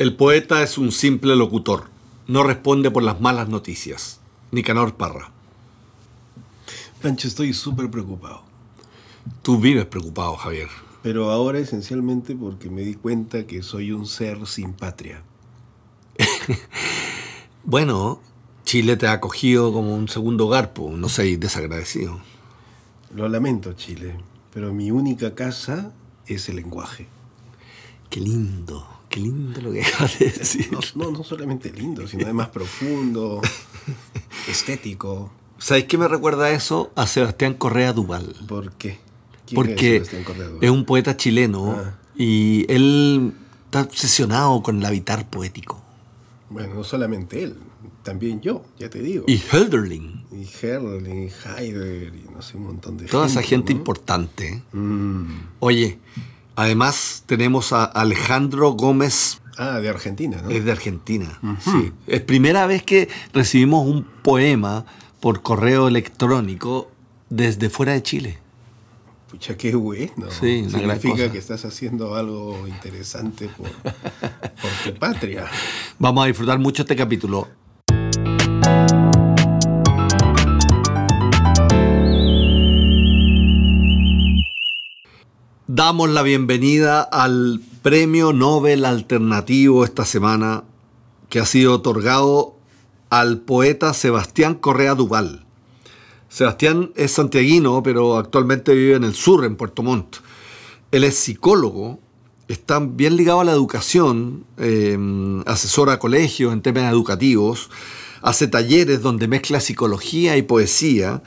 El poeta es un simple locutor. No responde por las malas noticias. Nicanor Parra. Pancho, estoy súper preocupado. Tú vives preocupado, Javier. Pero ahora esencialmente porque me di cuenta que soy un ser sin patria. bueno, Chile te ha acogido como un segundo garpo. No seas desagradecido. Lo lamento, Chile, pero mi única casa es el lenguaje. Qué lindo, qué lindo lo que acabas de decir. No, no, solamente lindo, sino además profundo, estético. ¿Sabéis qué me recuerda eso? A Sebastián Correa Duval. ¿Por qué? Porque es, es, un poeta chileno ah. y él está obsesionado con el habitar poético. Bueno, no solamente él, también yo, ya te digo. Y Hölderlin. Y Hölderlin, y Heidegger, y no sé, un montón de Toda esa gente importante. Mm. Oye, además tenemos a Alejandro Gómez. Ah, de Argentina, ¿no? Es de Argentina, sí. Es primera vez que recibimos un poema por correo electrónico desde fuera de Chile. Pucha, qué bueno. Sí, Significa que estás haciendo algo interesante por, por tu patria. Vamos a disfrutar mucho este capítulo. Damos la bienvenida al Premio Nobel Alternativo esta semana que ha sido otorgado al poeta Sebastián Correa Duval. Sebastián es santiaguino, pero actualmente vive en el sur, en Puerto Montt. Él es psicólogo, está bien ligado a la educación, em, asesora a colegios en temas educativos, hace talleres donde mezcla psicología y poesía.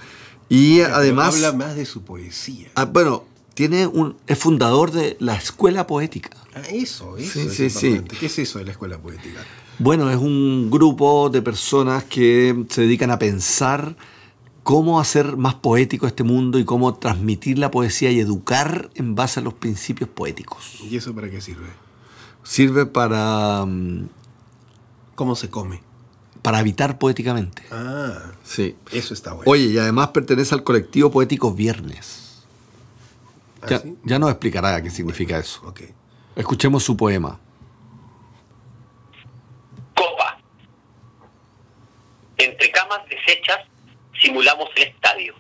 Y además. Habla más de su poesía. Ah, bueno, tiene un, es fundador de la Escuela Poética. Ah, eso, eso. Sí, es sí, ¿Qué es eso de la Escuela Poética? Bueno, es un grupo de personas que se dedican a pensar cómo hacer más poético este mundo y cómo transmitir la poesía y educar en base a los principios poéticos. ¿Y eso para qué sirve? Sirve para... Mm, ¿Cómo se come? Para habitar poéticamente. Ah, sí. Eso está bueno. Oye, y además pertenece al colectivo poético Viernes. ¿Ah, ya, nos explicará qué significa eso. Escuchemos su poema. Copa. Entre camas deshechas simulamos el estadio.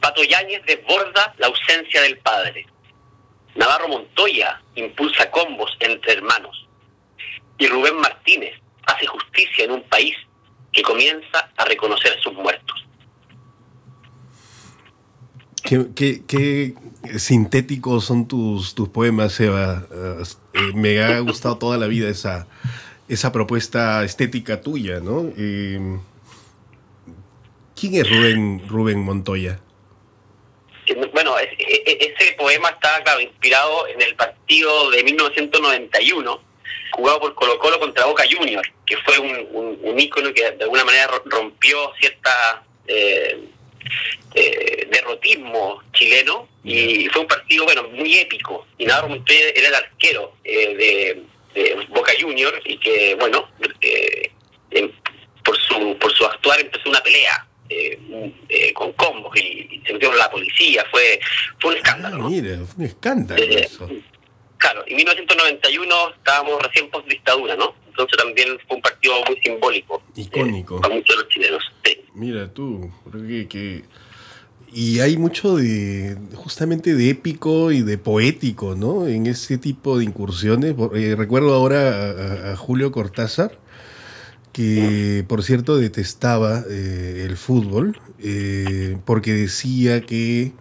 Pato Yáñez desborda la ausencia del padre. Navarro Montoya impulsa combos entre hermanos. Y Rubén Martínez hace justicia en un país que comienza a reconocer a sus muertos. Qué, sintéticos son tus, tus poemas, Eva. Eh, me ha gustado toda la vida esa, esa propuesta estética tuya, ¿no? Eh, ¿Quién es Rubén, Rubén Montoya? Bueno, ese poema está inspirado en el partido de 1991, jugado por Colo Colo contra Boca Junior, que fue un, un, ícono que de alguna manera rompió cierta eh, eh, derrotismo chileno y fue un partido bueno muy épico. Y Navarro Montoya era el arquero eh, de, Boca Junior y que bueno por su por su actuar empezó una pelea eh, eh, con combos y, se metieron la policía, fue, fue un escándalo. Ah, mire, fue un escándalo eh, eso. Claro, en 1991 estábamos recién post dictadura, ¿no? Entonces también fue un partido muy simbólico. Icónico. para muchos de los chilenos. Mira tú, que, Y hay mucho de, justamente de épico y de poético, ¿no? En ese tipo de incursiones. recuerdo ahora a Julio Cortázar, que por cierto detestaba eh, el fútbol eh, porque decía que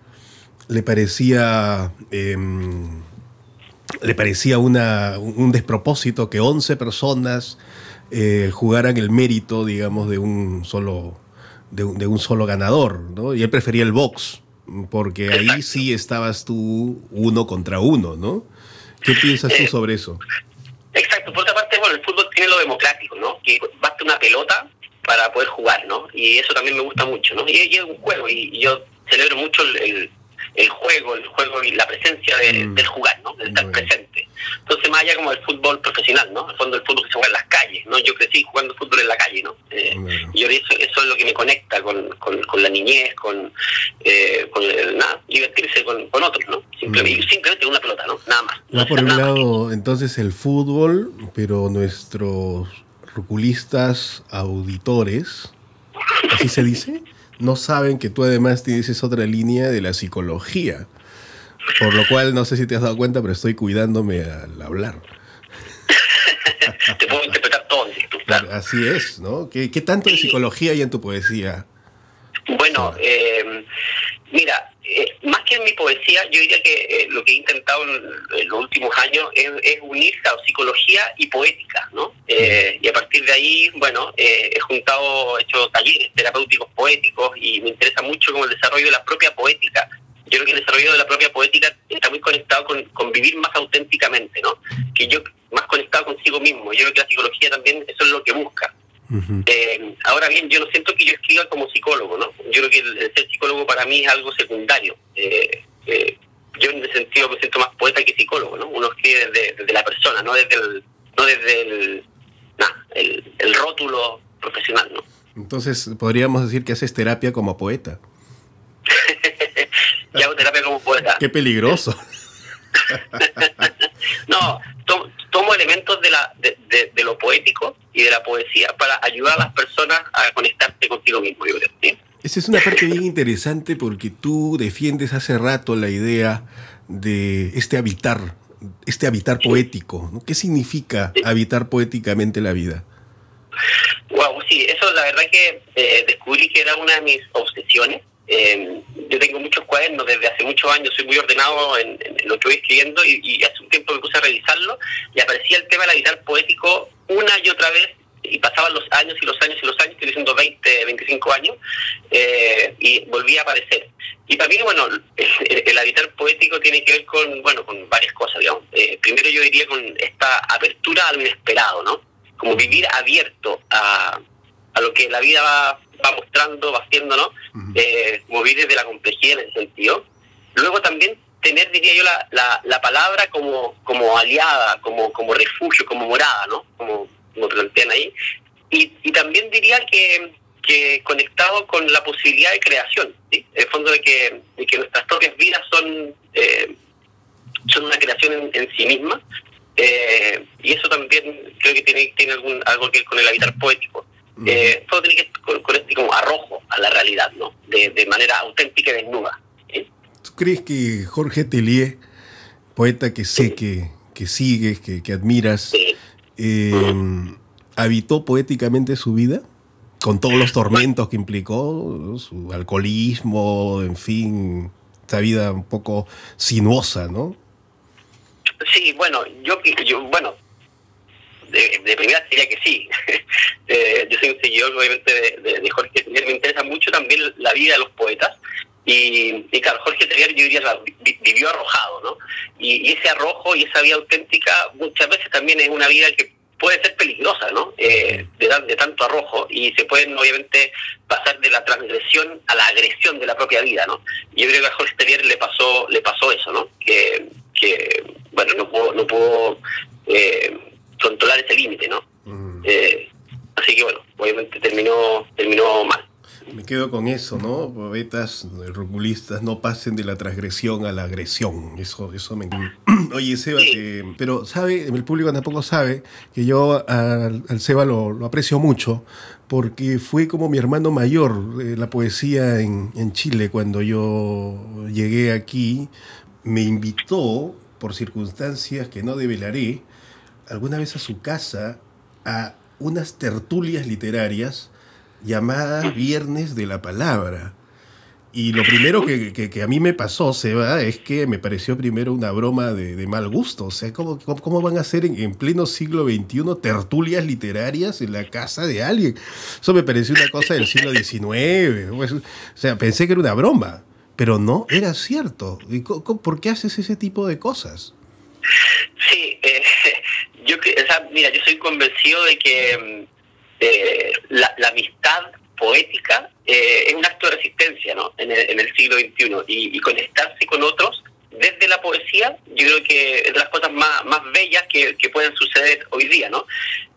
le parecía em, le parecía una, un despropósito que 11 personas eh, jugaran el mérito digamos de un solo de un, solo ganador ¿no? y él prefería el box porque ahí sí estabas tú uno contra uno ¿no? ¿qué piensas tú sobre eso? Exacto, por otra parte, bueno, el fútbol tiene lo democrático, ¿no? Que basta una pelota para poder jugar, ¿no? Y eso también me gusta mucho, ¿no? Y, es un juego, y, yo celebro mucho el, el juego, el juego y la presencia de, mm. del jugar, ¿no? De estar presente. Entonces, más allá como el fútbol profesional, ¿no? El fondo del fútbol que se juega en las calles, ¿no? Yo crecí jugando fútbol en la calle, ¿no? Eh, y eso, eso es lo que me conecta con, con, la niñez, con, eh, con nada, divertirse con, con otros, ¿no? Simplemente, mm. simplemente una pelota, ¿no? Nada más. Va por un lado, entonces, el fútbol, pero nuestros ruculistas auditores, ¿así se dice? No saben que tú además tienes otra línea de la psicología. Por lo cual, no sé si te has dado cuenta, pero estoy cuidándome al hablar. te puedo interpretar todo, claro. Así es, ¿no? ¿Qué, tanto de psicología hay en tu poesía? Bueno, eh, mira, eh, más que en mi poesía, yo diría que eh, lo que he intentado en, los últimos años es, unir psicología y poética, ¿no? Eh, y a partir de ahí, bueno, he juntado, he hecho talleres terapéuticos poéticos y me interesa mucho como el desarrollo de la propia poética. Yo creo que el desarrollo de la propia poética está muy conectado con, con vivir más auténticamente, ¿no? Que yo más conectado consigo mismo. Yo creo que la psicología también eso es lo que busca. Eh, ahora bien, yo no siento que yo escriba como psicólogo, ¿no? Yo creo que el, ser psicólogo para mí es algo secundario. Eh, eh, yo en ese sentido me siento más poeta que psicólogo, ¿no? Uno escribe desde, la persona, no desde el, no desde el, el, rótulo profesional, ¿no? Entonces, podríamos decir que haces terapia como poeta. y hago terapia como poeta. Qué peligroso. no, tomo elementos de, la, de, de, y de la poesía para ayudar a las personas a conectarse contigo mismo, yo creo. Esa es una parte bien interesante porque tú defiendes hace rato la idea de este habitar, este habitar poético. ¿Qué significa habitar poéticamente la vida? Wow, sí, eso la verdad que eh, descubrí que era una de mis obsesiones eh, yo tengo muchos cuadernos desde hace muchos años, soy muy ordenado en, lo que voy escribiendo y, hace un tiempo me puse a revisarlo y aparecía el tema del habitar poético una y otra vez y pasaban los años y los años y los años, estoy diciendo 20, 25 años, eh, y volvía a aparecer. Y para mí, bueno, el, habitar poético tiene que ver con, bueno, con varias cosas, digamos. Eh, primero yo diría con esta apertura a lo inesperado, ¿no? Como vivir abierto a, a lo que la vida va va mostrando, va haciendo, ¿no? Eh, mover desde la complejidad en ese sentido. Luego también tener, diría yo, la, la, palabra como, como aliada, como, como refugio, como morada, ¿no? Como, como plantean ahí. Y, y también diría que, que conectado con la posibilidad de creación, ¿sí? El fondo de que, de que nuestras propias vidas son, eh, son una creación en, sí misma. Eh, y eso también creo que tiene, tiene algún, algo que ver con el habitar poético eh, todo tiene que con, con, este como arrojo a la realidad, ¿no? De, de manera auténtica y desnuda. ¿Tú crees que Jorge Tellier, poeta que sé que, que sigues, que, que admiras, eh, habitó poéticamente su vida? Con todos los tormentos que implicó, su alcoholismo, en fin, esa vida un poco sinuosa, ¿no? Sí, bueno, yo, yo bueno, de, de, primera diría que sí. eh, yo soy un seguidor, obviamente, de, de, Jorge Tellier. Me interesa mucho también la vida de los poetas. Y, y claro, Jorge Tellier, yo diría, vivió arrojado, ¿no? Y, ese arrojo y esa vida auténtica muchas veces también es una vida que puede ser peligrosa, ¿no? Eh, de, de, tanto arrojo y se pueden obviamente pasar de la transgresión a la agresión de la propia vida, ¿no? Yo creo que a Jorge Tellier le pasó le pasó eso, ¿no? Que, que bueno, no puedo no puedo eh, controlar ese límite, ¿no? Mm. Eh, así que bueno, obviamente terminó, terminó mal. Me quedo con eso, ¿no? Poetas, ruculistas, no pasen de la transgresión a la agresión. Eso, eso me... Oye, Seba, pero sabe, el público tampoco sabe que yo al, Seba lo, aprecio mucho porque fue como mi hermano mayor de la poesía en, en Chile cuando yo llegué aquí. Me invitó, por circunstancias que no develaré, alguna vez a su casa a unas tertulias literarias llamadas Viernes de la Palabra. Y lo primero que, a mí me pasó, Seba, es que me pareció primero una broma de, mal gusto. O sea, ¿cómo, cómo, van a hacer en, pleno siglo XXI tertulias literarias en la casa de alguien? Eso me pareció una cosa del siglo XIX. Pues, o sea, pensé que era una broma, pero no, era cierto. ¿Por qué haces ese tipo de cosas? Sí, eh, yo, o mira, yo soy convencido de que mm, eh, la, amistad poética eh, es un acto de resistencia ¿no? en, el, siglo XXI y, conectarse con otros desde la poesía, yo creo que es de las cosas más, más bellas que, pueden suceder hoy día. ¿no?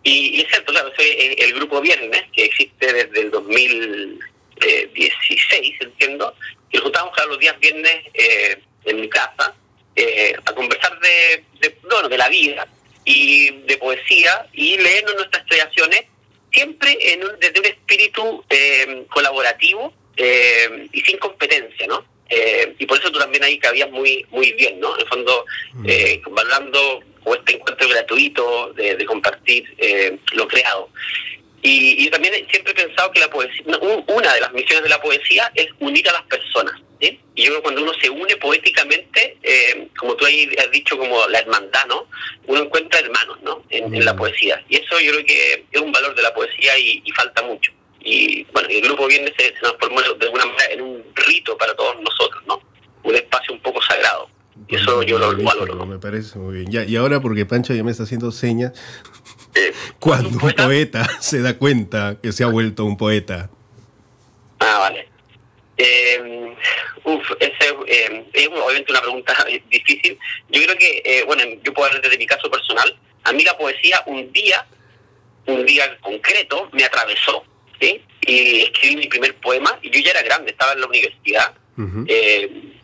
Y, es cierto, claro, soy el grupo Viernes, que existe desde el 2016, entiendo, y nos juntamos cada los días viernes eh, en mi casa eh, a conversar de, de, bueno, de la vida y de poesía y leernos nuestras creaciones siempre en desde un espíritu eh, colaborativo eh, y sin competencia, ¿no? Eh, y por eso tú también ahí cabías muy muy bien, ¿no? En el fondo, mm. eh, valorando este encuentro gratuito de, compartir lo creado. Y, yo también siempre he pensado que la poesía, una de las misiones de la poesía es unir a las personas. Y yo creo que cuando uno se une poéticamente, eh, como tú ahí has dicho, como la hermandad, ¿no? Uno encuentra hermanos, ¿no? En, la mm. poesía. Y eso yo creo que es un valor de la poesía y, falta mucho. Y bueno, el grupo Viernes se, se transformó de alguna manera en un rito para todos nosotros, ¿no? Un espacio un poco sagrado. Y eso yo lo valoro. Me parece muy bien. Ya, y ahora, porque Pancho ya me está haciendo señas, eh, cuando un poeta? se da cuenta que se ha vuelto un poeta. Ah, vale. Eh, uf, esa eh, es obviamente una pregunta difícil. Yo creo que, eh, bueno, yo puedo hablar desde mi caso personal. A mí la poesía un día, un día concreto, me atravesó, ¿sí? Y escribí mi primer poema, y yo ya era grande, estaba en la universidad, en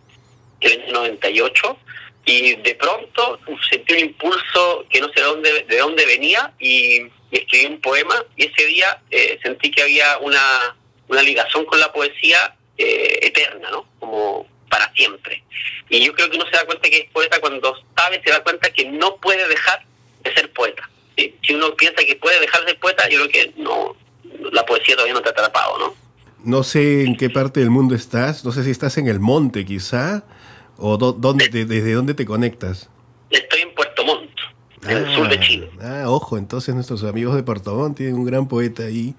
el año 98, y de pronto sentí un impulso que no sé de dónde, de dónde venía, y, escribí un poema, y ese día sentí que había una, una ligación con la poesía eh, eterna, ¿no? Como para siempre. Y yo creo que uno se da cuenta que es poeta cuando sabe, se da cuenta que no puede dejar de ser poeta. Si uno piensa que puede dejar de ser poeta, yo creo que no, la poesía todavía no te ha atrapado, ¿no? No sé en qué parte del mundo estás, no sé si estás en el monte quizá, o dónde, desde dónde te conectas. Estoy en Puerto Montt en el sur de Chile. Ah, ojo, entonces nuestros amigos de Puerto Montt tienen un gran poeta ahí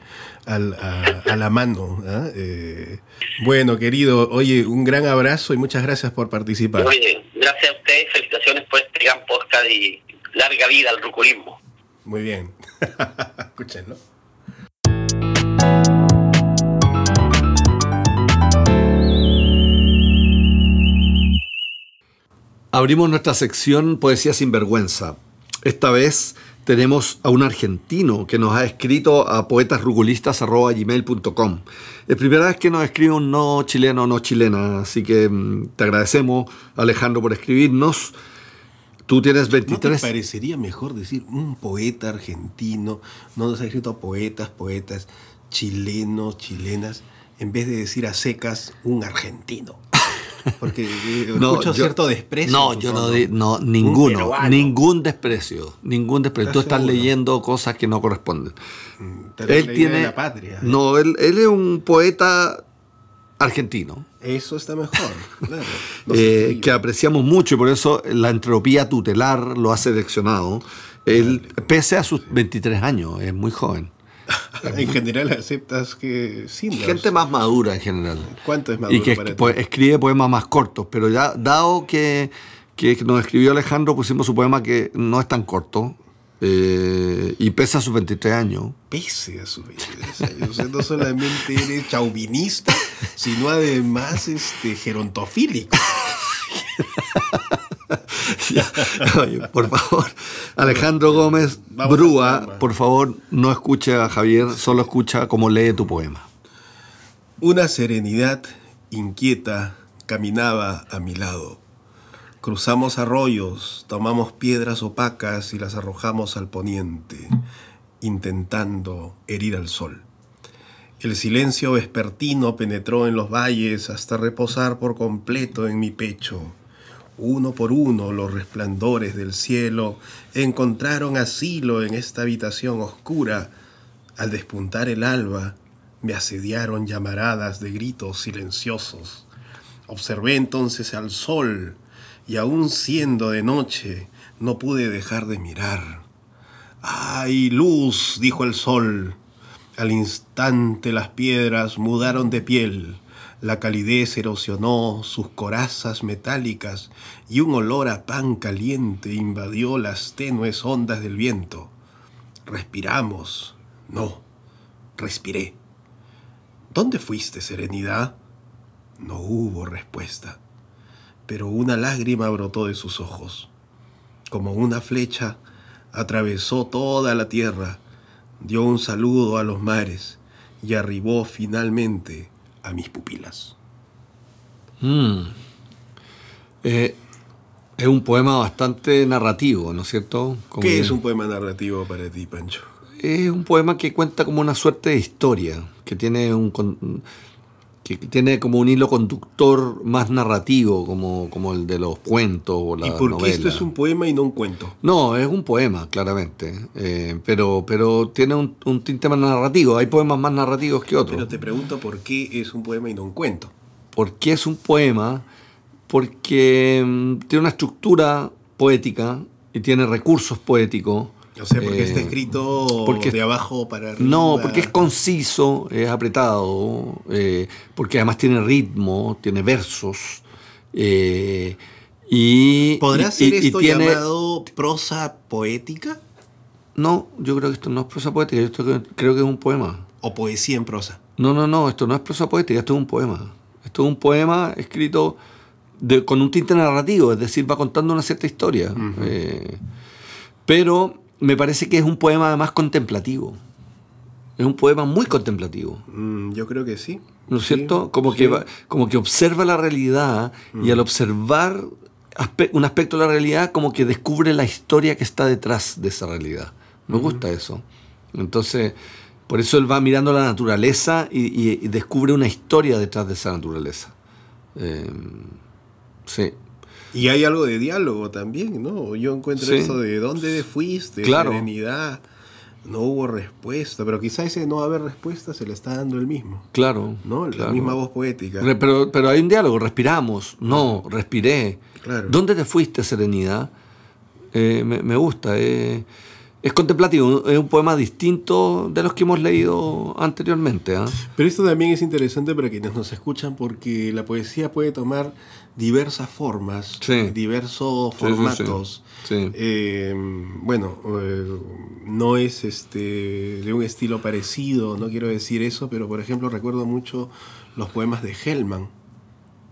al, a, la mano. ¿ah? Eh, bueno, querido, oye, un gran abrazo y muchas gracias por participar. Oye, gracias a ustedes, felicitaciones por este gran podcast y larga vida al ruculismo. Muy bien, escúchenlo. Abrimos nuestra sección Poesía sin vergüenza. Esta vez tenemos a un argentino que nos ha escrito a poetasrugulistas.gmail.com. Es primera vez que nos escribe un no chileno o no chilena, así que mm, te agradecemos, Alejandro, por escribirnos. Tú tienes 23. ¿No te parecería mejor decir un poeta argentino? No nos ha escrito poetas, poetas chilenos, chilenas, en vez de decir a secas un argentino. Porque eh, escucho cierto desprecio. No, yo no, no ninguno, ningún desprecio, ningún desprecio. Tú estás leyendo cosas que no corresponden. Mm, él tiene la patria. No, él, él, es un poeta argentino. Eso está mejor, claro. Eh, que apreciamos mucho y por eso la entropía tutelar lo ha seleccionado. Él, pese a sus 23 años, es muy joven. en general aceptas que sí. Gente más madura en general. ¿Cuánto es maduro Y que escribe poemas más cortos, pero ya dado que, que nos escribió Alejandro, pusimos su poema que no es tan corto, eh, y pese a sus 23 años. Pese a sus 23 años. no solamente eres chauvinista, sino además este, gerontofílico. por favor, Alejandro Gómez Brúa, por favor, no escuche a Javier, solo escucha cómo lee tu poema. Una serenidad inquieta caminaba a mi lado. Cruzamos arroyos, tomamos piedras opacas y las arrojamos al poniente, intentando herir al sol. El silencio vespertino penetró en los valles hasta reposar por completo en mi pecho uno por uno los resplandores del cielo encontraron asilo en esta habitación oscura. Al despuntar el alba, me asediaron llamaradas de gritos silenciosos. Observé entonces al sol, y aun siendo de noche, no pude dejar de mirar. ¡Ay, luz! dijo el sol. Al instante las piedras mudaron de piel la calidez erosionó sus corazas metálicas y un olor a pan caliente invadió las tenues ondas del viento. Respiramos. No, respiré. ¿Dónde fuiste, Serenidad? No hubo respuesta, pero una lágrima brotó de sus ojos. Como una flecha, atravesó toda la tierra, dio un saludo a los mares y arribó finalmente a mis pupilas. Mm. Eh, es un poema bastante narrativo, ¿no es cierto? Como ¿Qué es un poema narrativo para ti, Pancho? Es un poema que cuenta como una suerte de historia, que tiene un que tiene como un hilo conductor más narrativo, como, como el de los cuentos o la ¿Y por qué esto es un poema y no un cuento? No, es un poema, claramente, eh, pero, pero tiene un, un tinte más narrativo. Hay poemas más narrativos que otros. Pero te pregunto por qué es un poema y no un cuento. ¿Por qué es un poema? Porque mm, tiene una estructura poética y tiene recursos poéticos. O sea, porque Eh, está escrito porque- de abajo para arriba. No, porque es conciso, es apretado, eh, porque además tiene ritmo, tiene versos. eh, y, ¿Podrá y- ser y esto tiene- llamado prosa poética No, yo creo que esto no es prosa poética, yo esto creo- creo que es un poema. o poesía en prosa? No, no, no, esto no es prosa poética, esto es un poema. Esto es un poema escrito de- con un tinte narrativo, es decir, va contando una cierta historia. Eh, pero me parece que es un poema además contemplativo. Es un poema muy contemplativo. Mm, yo creo que sí. ¿No es Sí, cierto? Como, sí. que va- como que observa la realidad y al observar aspe- un aspecto de la realidad, como que descubre la historia que está detrás de esa realidad. Me gusta eso. Entonces, por eso él va mirando la naturaleza y, y- y descubre una historia detrás de esa naturaleza. Eh, sí. Y hay algo de diálogo también, ¿no? Yo encuentro Sí. eso de dónde fuiste, Claro. serenidad. No hubo respuesta, pero quizá ese no haber respuesta se le está dando el mismo, Claro. ¿no? La claro. misma voz poética. Pero, pero hay un diálogo, respiramos. No, respiré. Claro. ¿Dónde te fuiste, Serenidad? Eh, me, me gusta. eh, es contemplativo, es un poema distinto de los que hemos leído anteriormente. ¿ah? Pero esto también es interesante para quienes nos escuchan porque la poesía puede tomar diversas formas, Sí. diversos Sí, sí, sí. formatos. Eh, bueno, eh, no es este de un estilo parecido, no quiero decir eso, pero por ejemplo recuerdo mucho los poemas de Hellman,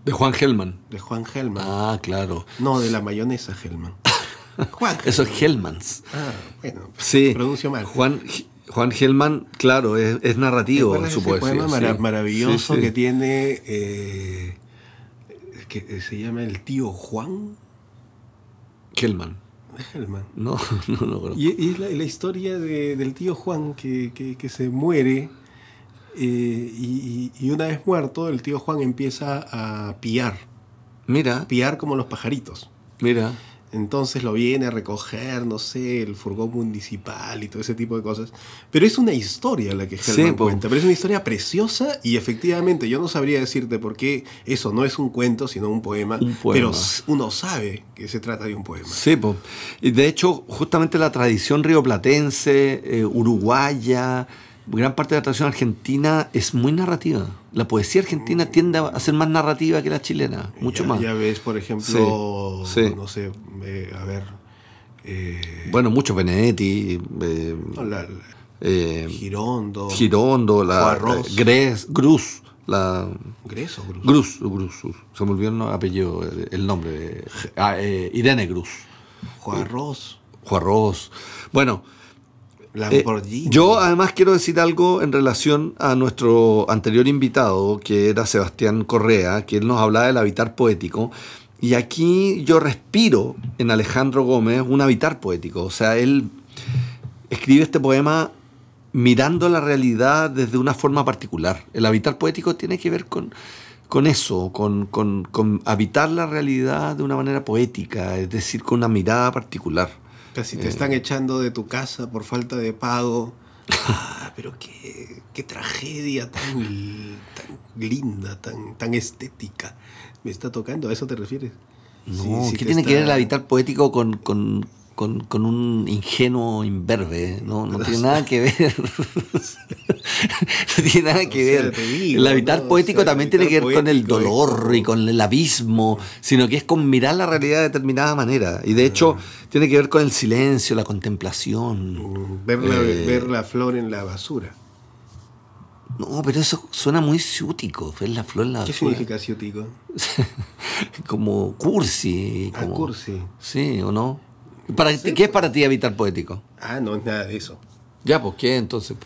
De Juan Gelman. de Juan Hellman. Ah, claro. No, de la mayonesa Hellman. Juan. Eso es Hellmans. Ah, bueno, Sí. pronuncio mal. Juan, Juan Gelman, claro, es, es narrativo en ¿Recuerdas su ese poesía. poema maravilloso Sí, sí. que tiene eh, que se llama el tío Juan Gelman. de Hellman. No, no, no. conozco. Y, y es la, la historia de- del tío Juan que, que- que se muere eh, y, y- y una vez muerto el tío Juan empieza a piar, Mira, piar como los pajaritos. mira. Entonces lo viene a recoger, no sé, el furgón municipal y todo ese tipo de cosas. Pero es una historia la que Sí, Hellman po. cuenta. Pero es una historia preciosa y efectivamente yo no sabría decirte por qué eso no es un cuento, sino un poema. Un poema. Pero uno sabe que se trata de un poema. Sí, po. y de hecho, justamente la tradición rioplatense, eh, uruguaya, gran parte de la tradición argentina es muy narrativa. La poesía argentina tiende a ser más narrativa que la chilena, mucho ya, más. Ya ves, por ejemplo, Sí, sí. no sé, eh, a ver, eh, Bueno, mucho Benedetti, eh, la- Girondo, Girondo, la, la Gres, Gruz, la Greso, Grus. Gruz, Gruz, Gruz. se me olvidó el apellido, el nombre, ah, Irene Gruz, Juarros, Juarros. Bueno, Eh, yo además quiero decir algo en relación a nuestro anterior invitado, que era Sebastián Correa, que él nos hablaba del habitar poético. Y aquí yo respiro en Alejandro Gómez un habitar poético. O sea, él escribe este poema mirando la realidad desde una forma particular. El habitar poético tiene que ver con, con eso, con, con- con habitar la realidad de una manera poética, es decir, con una mirada particular. Casi Eh. te están echando de tu casa por falta de pago. Ah, pero qué, qué tragedia tan, tan linda, tan, tan estética. Me está tocando, ¿a eso te refieres? No, Sí, sí ¿qué tiene que está- ver el habitar poético con, con, con- con un ingenuo imberbe? No, no tiene nada que ver. no tiene nada que O sea, ver. te digo, el habitar ¿no? O poético sea, el también tiene que ver con el dolor y con el abismo, sino que es con mirar la realidad de determinada manera. Y de hecho, tiene que ver con el silencio, la contemplación. Mm, Ver la, Eh. ver la flor en la basura. No, pero eso suena muy ciútico. Es la flor la ¿Qué flor. significa ciútico? como cursi. Ah, Como, cursi. Sí, ¿o no? Para, Sí, ¿Qué es para ti habitar poético? Ah, no es nada de eso. Ya, pues, ¿qué entonces?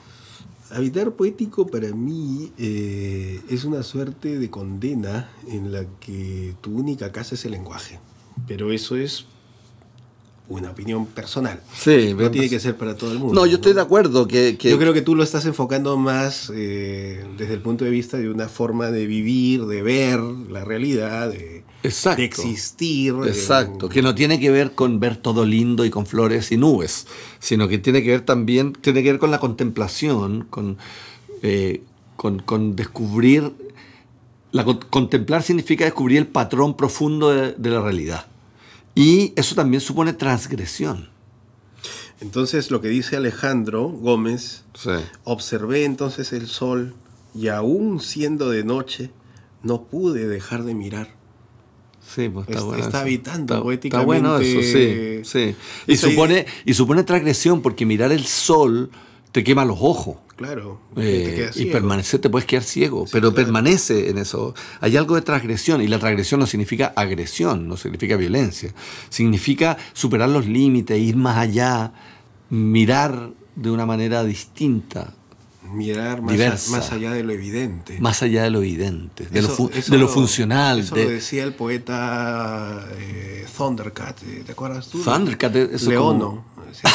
Habitar poético para mí eh, es una suerte de condena en la que tu única casa es el lenguaje. Pero eso es una opinión personal. Sí, No tiene que ser para todo el mundo. No, yo estoy de acuerdo que... que- Yo creo que tú lo estás enfocando más eh, desde el punto de vista de una forma de vivir, de ver la realidad, de, Exacto. de existir. Exacto, que no tiene que ver con ver todo lindo y con flores y nubes, sino que tiene que ver también, tiene que ver con la contemplación, con, eh, con, con descubrir, la, con- contemplar significa descubrir el patrón profundo de, de la realidad. Y eso también supone transgresión. Entonces lo que dice Alejandro Gómez, Sí. observé entonces el sol y aún siendo de noche, no pude dejar de mirar. Sí, pues está, bueno habitando Está- poéticamente- Está bueno eso, sí. sí. Y, Esa supone, y supone transgresión porque mirar el sol te quema los ojos. Claro, Eh, te y permanecer te puedes quedar ciego, pero claro. permanece en eso. Hay algo de transgresión y la transgresión no significa agresión, no significa violencia. Significa superar los límites, ir más allá, mirar de una manera distinta, Mirar más, diversa. más allá de lo evidente. más allá de lo evidente, de, lo, Eso- fu- eso de lo funcional. Eso de- lo decía el poeta eh, Thundercat, eh, ¿te acuerdas tú? Thundercat, eso es Leono. Decía,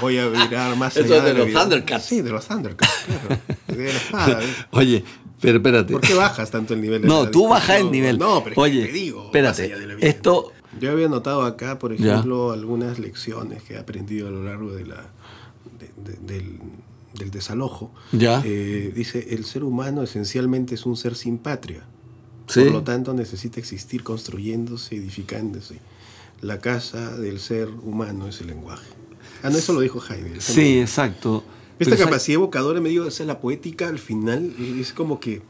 Voy a mirar más Eso allá de lo los evidente". Thundercats. Sí, de los Thundercats, claro. De la espada, ¿eh? Oye, pero espérate. ¿Por qué bajas tanto el nivel de No, tú bajas el nivel. No, pero Oye, te digo, espérate. de lo. Esto, Yo había notado acá, por Ya. ejemplo, algunas lecciones que he aprendido a lo largo de la, de- de- del, del desalojo. Ya. Eh, dice, el ser humano esencialmente es un ser sin patria. Sí. Por lo tanto, necesita existir construyéndose, edificándose. La casa del ser humano es el lenguaje. Ah, no, eso lo dijo Heidegger. sí, exacto. Esta Pero capacidad evocadora, me digo, o sea, la poética al final es como que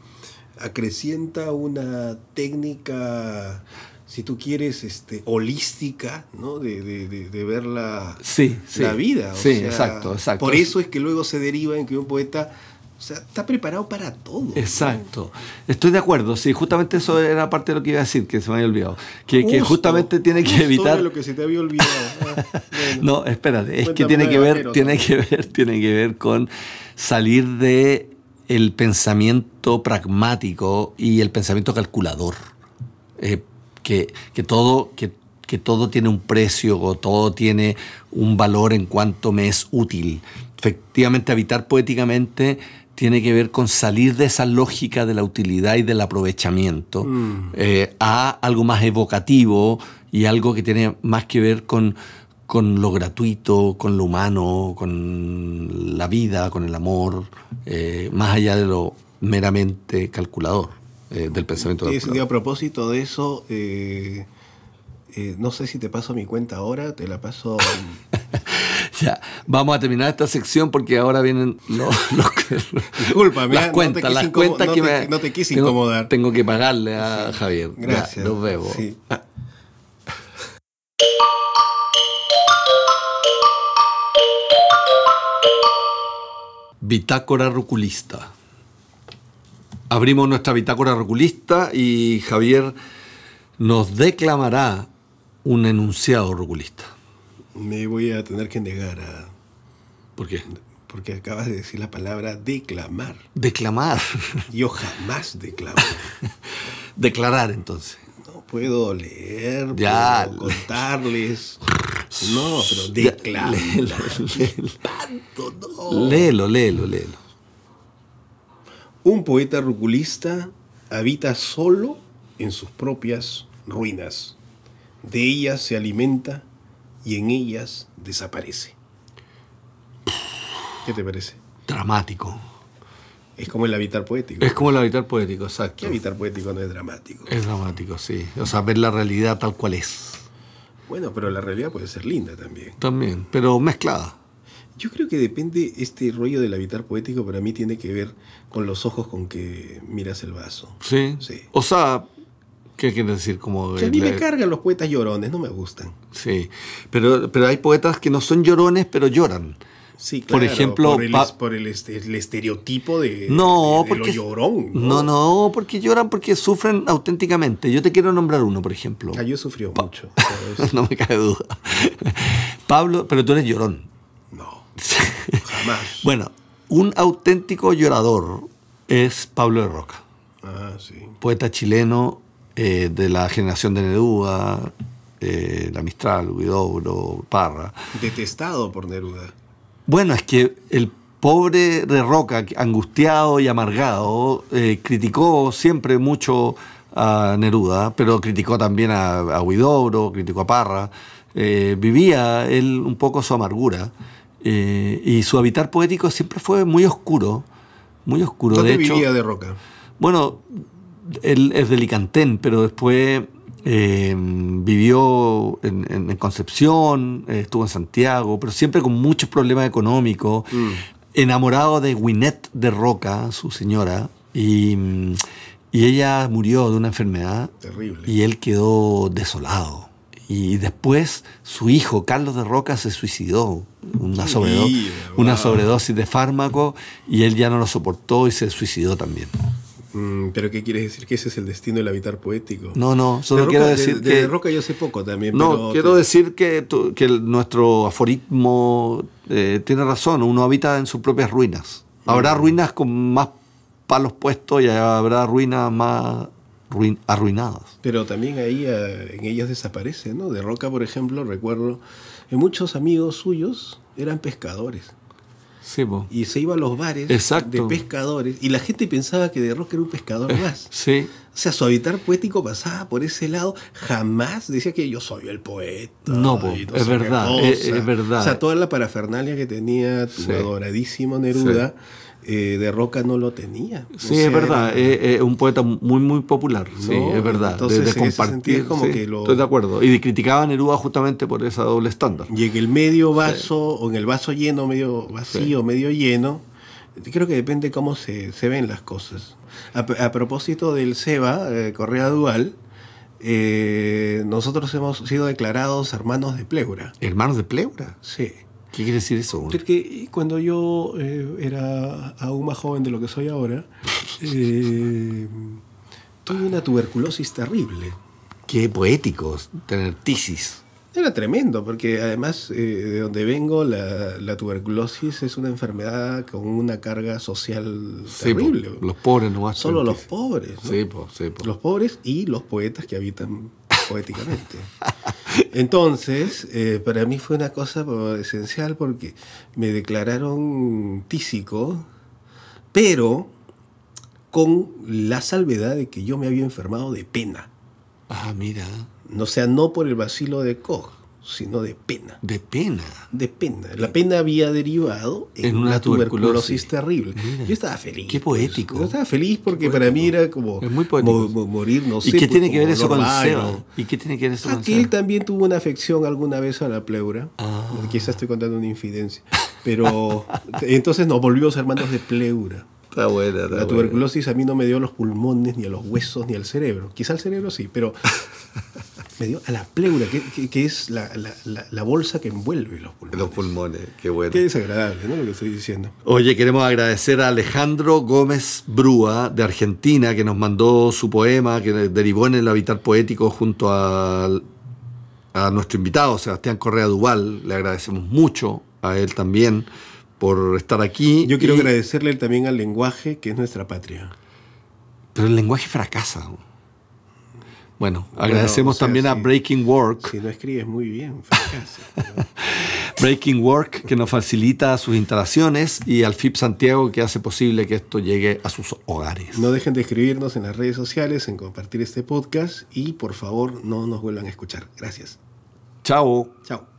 acrecienta una técnica, si tú quieres, este, holística, ¿no? De, de- de- de ver la, Sí, sí. la vida. o Sí, sea, exacto, exacto. Por eso es que luego se deriva en que un poeta o sea, está preparado para todo. Exacto. Estoy de acuerdo, sí, justamente eso era parte de lo que iba a decir, que se me había olvidado. Que, que Justo, justamente tiene que evitar... lo que se te había olvidado. Ah, bueno. No, espérate, es que tiene que ver, tiene que ver, tiene que ver con salir de el pensamiento pragmático y el pensamiento calculador. Eh, que, que todo, que, que todo tiene un precio o todo tiene un valor en cuanto me es útil. Efectivamente, habitar poéticamente tiene que ver con salir de esa lógica de la utilidad y del aprovechamiento Mm. eh, a algo más evocativo y algo que tiene más que ver con, con lo gratuito, con lo humano, con la vida, con el amor, eh, más allá de lo meramente calculador, eh, del pensamiento sentido. calculador. a propósito de eso, eh, eh, no sé si te paso mi cuenta ahora, te la paso. Ya, vamos a terminar esta sección porque ahora vienen los, los Discúlpame, las no cuentas, quise las cuentas no que te- me no te quise tengo, incomodar. Tengo que pagarle a Javier. Ya, Gracias. nos vemos. Sí. Bitácora Ruculista. Abrimos nuestra bitácora ruculista y Javier nos declamará un enunciado ruculista. Me voy a tener que negar a. ¿Por qué? Porque acabas de decir la palabra declamar. Declamar. Yo jamás declamo. Declarar entonces. No puedo leer, Ya. puedo contarles. No, pero declamar. Tanto, no. Léelo, léelo, léelo. Un poeta ruculista habita solo en sus propias ruinas. De ellas se alimenta y en ellas desaparece. ¿Qué te parece? Dramático. Es como el habitar poético. Es como el habitar poético, ¿Qué exacto. habitar poético no es dramático? Es dramático, sí. O sea, ver la realidad tal cual es. Bueno, pero la realidad puede ser linda también. También, pero mezclada. Yo creo que depende, este rollo del habitar poético para mí tiene que ver con los ojos con que miras el vaso. ¿Sí? Sí. O sea, ¿qué quiere decir? Como Que a mí me cargan los poetas llorones, no me gustan. Sí, pero, pero hay poetas que no son llorones, pero lloran. Sí, Por claro, ejemplo, por el, por el, este- el estereotipo de, No, de- de porque lo llorón. No, no, porque lloran porque sufren auténticamente. Yo te quiero nombrar uno, por ejemplo. Ah, yo sufrió mucho. no me cabe duda. Pablo, pero tú eres llorón. Jamás. Bueno, un auténtico llorador es Pablo de Roca, Ah, sí. poeta chileno eh, de la generación de Neruda, eh, La Mistral, Huidobro, Parra. Detestado por Neruda. Bueno, es que el pobre de Roca, angustiado y amargado, eh, criticó siempre mucho a Neruda, pero criticó también a, a Huidobro, criticó a Parra. Eh, vivía él un poco su amargura eh, y su habitar poético siempre fue muy oscuro, muy oscuro. ¿Dónde de hecho, vivía de Roca? bueno, él es de Licantén, pero después eh, vivió en, en- en Concepción, eh, estuvo en Santiago, pero siempre con muchos problemas económicos, Mm. enamorado de Gwyneth de Roca, su señora, y, y ella murió de una enfermedad Terrible. y él quedó desolado. Y después su hijo, Carlos de Roca, se suicidó, una, sobredo- una sobredosis de fármaco, y él ya no lo soportó y se suicidó también. Mm, ¿Pero qué quieres decir? ¿Que ese es el destino del habitar poético? No, no, De solo Roca- quiero de- decir de, que... de Roca yo sé poco también. no, pero quiero te- decir que, tu- que el- nuestro aforismo eh, tiene razón, uno habita en sus propias ruinas. Habrá Mm. ruinas con más palos puestos y habrá ruinas más ruin- arruinadas. Pero también ahí eh, en ellas desaparece, ¿no? De Roca, por ejemplo, recuerdo que muchos amigos suyos eran pescadores. Sí. Y se iba a los bares Exacto. de pescadores y la gente pensaba que De Roca era un pescador más. Sí, O sea, su habitar poético pasaba por ese lado. Jamás decía que yo soy el poeta. No, po, es verdad, es verdad. O sea, toda la parafernalia que tenía tu Sí. adoradísimo Neruda, eh, de Roca no lo tenía. Sí, es verdad. Es, es un poeta muy, muy popular. Sí, es verdad. entonces, de, compartir. como sí, que lo- Estoy de acuerdo. Y criticaba a Neruda justamente por esa doble estándar. Y en el medio vaso, o en el vaso lleno, medio vacío, medio lleno, creo que depende cómo se, se ven las cosas. A, a propósito del SEBA, eh, Correa Dual, eh, nosotros hemos sido declarados hermanos de pleura. Hermanos de pleura. Sí. ¿Qué quiere decir eso? Porque cuando yo eh, era aún más joven de lo que soy ahora, eh, tuve una tuberculosis terrible. Qué poéticos tener tisis. Era tremendo, porque además eh, de donde vengo, la, la tuberculosis es una enfermedad con una carga social Sí, po, terrible. los pobres nomás. Solo los pobres. ¿no? Sí, po, sí, po. Los pobres y los poetas que habitan poéticamente. Entonces, eh, para mí fue una cosa esencial porque me declararon tísico, pero con la salvedad de que yo me había enfermado de pena. Ah, mira. O sea, no por el vacilo de Koch, sino de pena. De pena. De pena. La pena había derivado en, En una una tuberculosis, tuberculosis. terrible. Mira. Yo estaba feliz. Qué pues. poético. Yo estaba feliz porque para mí era como Es muy mo- mo- morir, no sé. ¿Y qué pues, tiene que ver eso con Seba? ¿Y qué tiene que ver eso Ah, con que él Seba? también tuvo una afección alguna vez a la pleura. Ah. Quizás estoy contando una infidencia. Pero entonces nos volvimos hermanos de pleura. Está buena, está La tuberculosis a mí no me dio los pulmones, ni a los huesos, ni al cerebro. Quizá al cerebro sí, pero me dio a la pleura, que, que- que es la, la- la- la bolsa que envuelve los pulmones. Los pulmones, qué bueno. Qué desagradable, ¿no? Lo que estoy diciendo. Oye, queremos agradecer a Alejandro Gómez Brúa de Argentina que nos mandó su poema que derivó en el Habitar Poético junto al- a nuestro invitado Sebastián Correa Duval. Le agradecemos mucho a él también por estar aquí. Yo quiero Y- agradecerle también al lenguaje, que es nuestra patria. Pero el lenguaje fracasa. Bueno, agradecemos o sea, también a. Breaking Work. Si no escribes muy bien. Breaking Work que nos facilita sus instalaciones y al FIP Santiago que hace posible que esto llegue a sus hogares. No dejen de escribirnos en las redes sociales, en compartir este podcast y por favor no nos vuelvan a escuchar. Gracias. Chao. Chao.